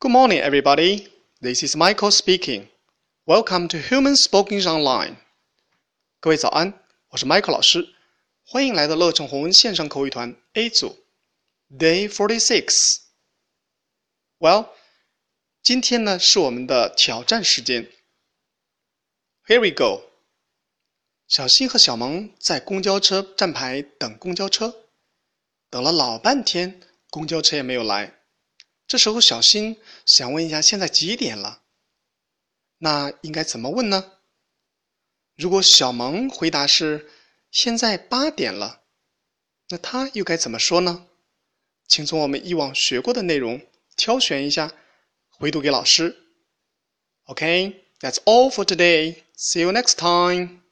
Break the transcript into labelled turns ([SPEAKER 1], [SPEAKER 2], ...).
[SPEAKER 1] Good morning, everybody. This is Michael speaking. Welcome to Human Spoken Online. 各位早安，我是 Michael 老师，欢迎来到乐成红文线上口语团 A 组，Day Forty Six. Well，今天呢是我们的挑战时间。Here we go. 小新和小萌在公交车站牌等公交车，等了老半天，公交车也没有来。这时候，小新想问一下，现在几点了？那应该怎么问呢？如果小萌回答是现在八点了，那他又该怎么说呢？请从我们以往学过的内容挑选一下，回读给老师。OK，that's all for today. See you next time.